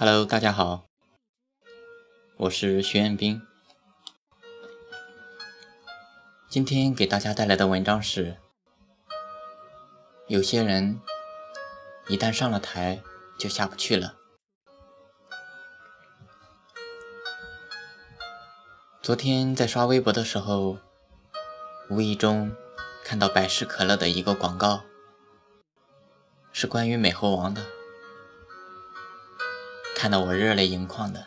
Hello，大家好，我是徐彦斌。今天给大家带来的文章是：有些人一旦上了台就下不去了。昨天在刷微博的时候，无意中看到百事可乐的一个广告，是关于美猴王的。看得我热泪盈眶的，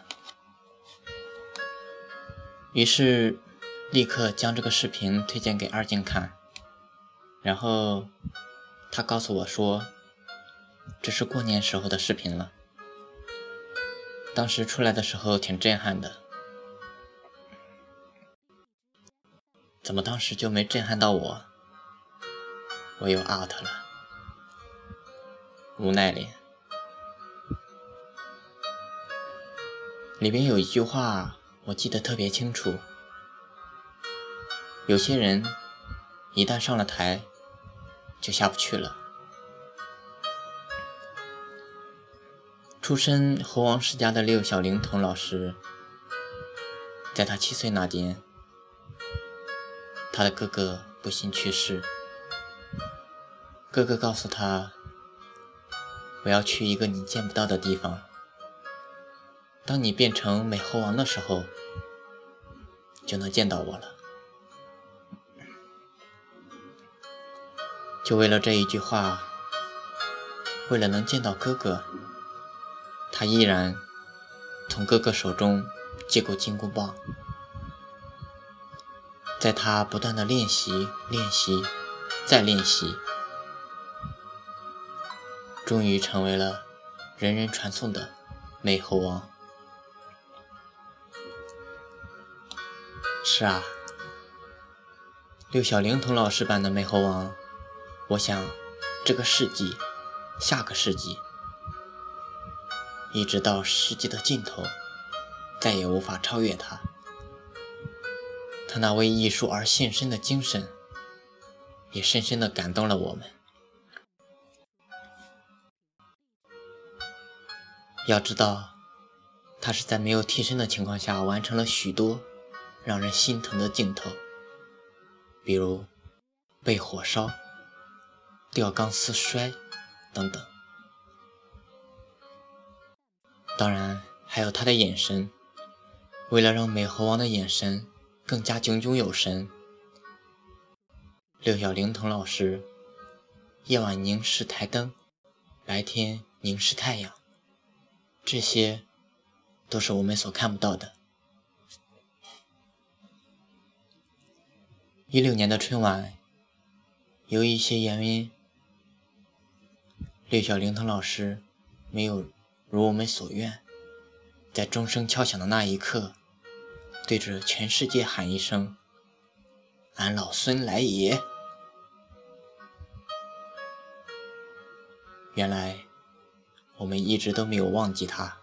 于是立刻将这个视频推荐给二静看，然后他告诉我说，这是过年时候的视频了。当时出来的时候挺震撼的，怎么当时就没震撼到我？我又 out 了，无奈脸。里边有一句话，我记得特别清楚。有些人一旦上了台，就下不去了。出身猴王世家的六小龄童老师，在他七岁那年，他的哥哥不幸去世。哥哥告诉他：“我要去一个你见不到的地方。”当你变成美猴王的时候，就能见到我了。就为了这一句话，为了能见到哥哥，他依然从哥哥手中接过金箍棒。在他不断的练习、练习、再练习，终于成为了人人传颂的美猴王。是啊，六小龄童老师版的美猴王，我想这个世纪、下个世纪，一直到世纪的尽头，再也无法超越他。他那为艺术而献身的精神，也深深的感动了我们。要知道，他是在没有替身的情况下完成了许多。让人心疼的镜头，比如被火烧、吊钢丝摔等等。当然，还有他的眼神。为了让美猴王的眼神更加炯炯有神，六小龄童老师夜晚凝视台灯，白天凝视太阳，这些都是我们所看不到的。一六年的春晚，由于一些原因，六小龄童老师没有如我们所愿，在钟声敲响的那一刻，对着全世界喊一声：“俺老孙来也！”原来，我们一直都没有忘记他。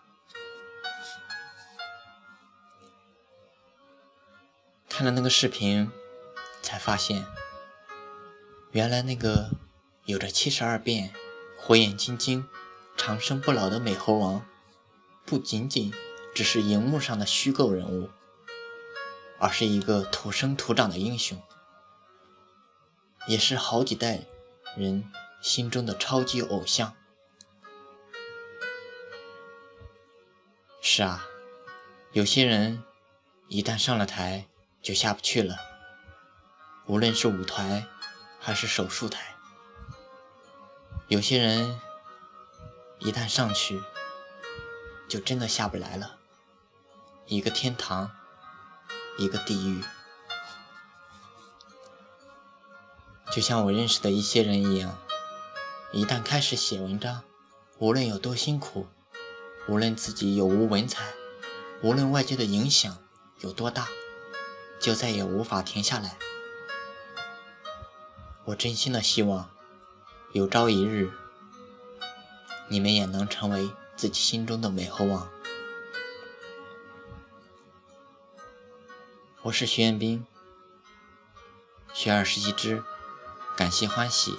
看了那个视频。才发现，原来那个有着七十二变、火眼金睛、长生不老的美猴王，不仅仅只是荧幕上的虚构人物，而是一个土生土长的英雄，也是好几代人心中的超级偶像。是啊，有些人一旦上了台，就下不去了。无论是舞台还是手术台，有些人一旦上去，就真的下不来了。一个天堂，一个地狱。就像我认识的一些人一样，一旦开始写文章，无论有多辛苦，无论自己有无文采，无论外界的影响有多大，就再也无法停下来。我真心的希望，有朝一日，你们也能成为自己心中的美猴王。我是徐彦斌，学而时习之，感谢欢喜。